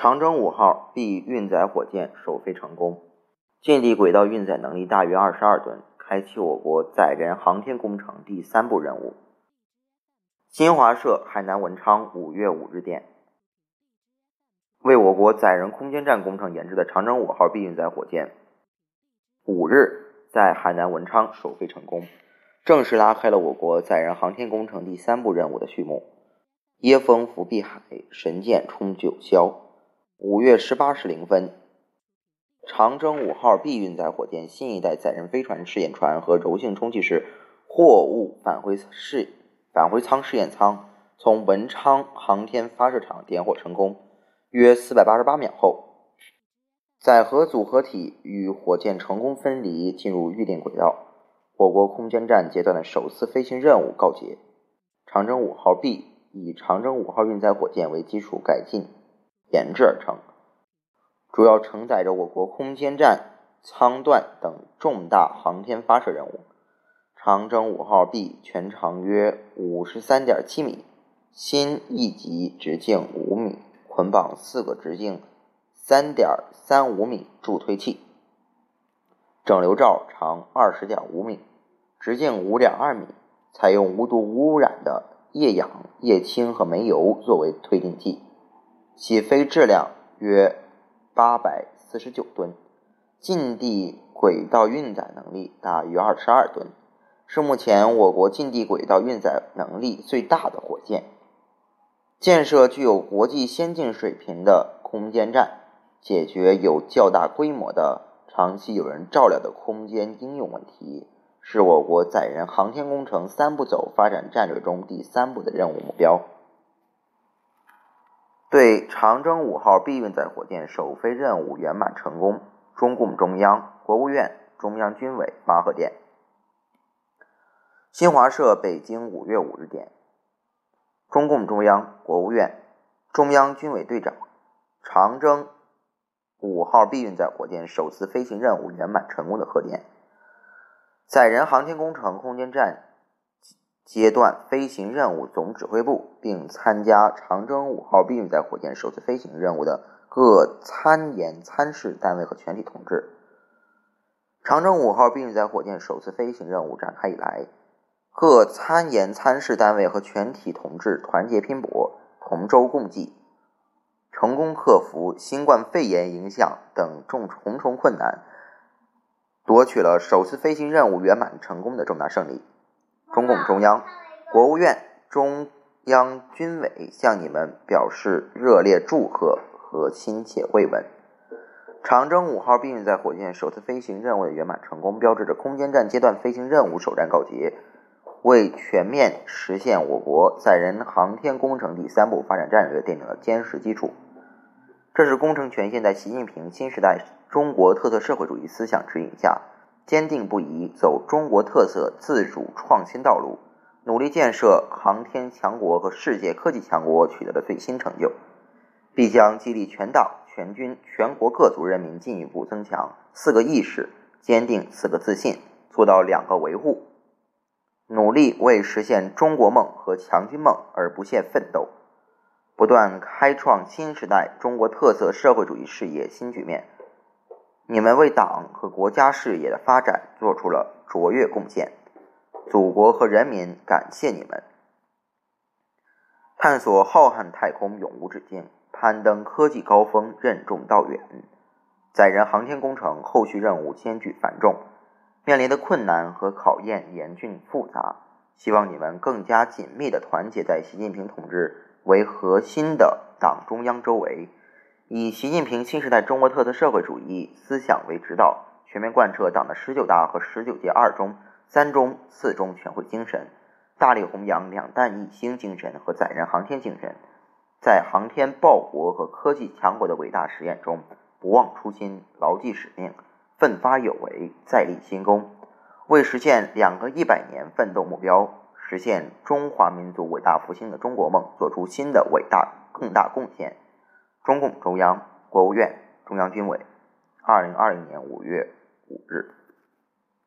长征五号 B 运载火箭首飞成功，近地轨道运载能力大约二十二吨，开启我国载人航天工程第三步任务。新华社海南文昌五月五日电，为我国载人空间站工程研制的长征五号 B 运载火箭，五日在海南文昌首飞成功，正式拉开了我国载人航天工程第三步任务的序幕。椰风拂碧海，神箭冲九霄。五月十八时零分，长征五号 B 运载火箭新一代载人飞船试验船和柔性充气式货物返回试返回舱试验舱从文昌航天发射场点火成功。约四百八十八秒后，载荷组合体与火箭成功分离，进入预定轨道。我国空间站阶段的首次飞行任务告捷。长征五号 B 以长征五号运载火箭为基础改进。研制而成，主要承载着我国空间站舱段等重大航天发射任务。长征五号 B 全长约五十三点七米，新一级直径五米，捆绑四个直径三点三五米助推器，整流罩长二十点五米，直径五点二米，采用无毒无污染的液氧、液氢和煤油作为推进剂。起飞质量约八百四十九吨，近地轨道运载能力大约二十二吨，是目前我国近地轨道运载能力最大的火箭。建设具有国际先进水平的空间站，解决有较大规模的、长期有人照料的空间应用问题，是我国载人航天工程三步走发展战略中第三步的任务目标。对长征五号 B 运载火箭首飞任务圆满成功，中共中央、国务院、中央军委发贺电。新华社北京五月五日电，中共中央、国务院、中央军委对长，长征五号 B 运载火箭首次飞行任务圆满成功的贺电。载人航天工程空间站。阶段飞行任务总指挥部，并参加长征五号 B 运载火箭首次飞行任务的各参研参试单位和全体同志。长征五号 B 运载火箭首次飞行任务展开以来，各参研参试单位和全体同志团结拼搏，同舟共济，成功克服新冠肺炎影响等重重重困难，夺取了首次飞行任务圆满成功的重大胜利。中共中央、国务院、中央军委向你们表示热烈祝贺和亲切慰问。长征五号 B 运载火箭首次飞行任务的圆满成功，标志着空间站阶段飞行任务首战告捷，为全面实现我国载人航天工程第三步发展战略奠定了坚实基础。这是工程全线在习近平新时代中国特色社会主义思想指引下。坚定不移走中国特色自主创新道路，努力建设航天强国和世界科技强国取得的最新成就，必将激励全党全军全国各族人民进一步增强四个意识，坚定四个自信，做到两个维护，努力为实现中国梦和强军梦而不懈奋斗，不断开创新时代中国特色社会主义事业新局面。你们为党和国家事业的发展做出了卓越贡献，祖国和人民感谢你们。探索浩瀚太空永无止境，攀登科技高峰任重道远。载人航天工程后续任务艰巨繁重，面临的困难和考验严峻复杂。希望你们更加紧密地团结在习近平同志为核心的党中央周围。以习近平新时代中国特色社会主义思想为指导，全面贯彻党的十九大和十九届二中、三中、四中全会精神，大力弘扬两弹一星精神和载人航天精神，在航天报国和科技强国的伟大实验中，不忘初心，牢记使命，奋发有为，再立新功，为实现两个一百年奋斗目标，实现中华民族伟大复兴的中国梦，做出新的伟大更大贡献。中共中央、国务院、中央军委，二零二零年五月五日。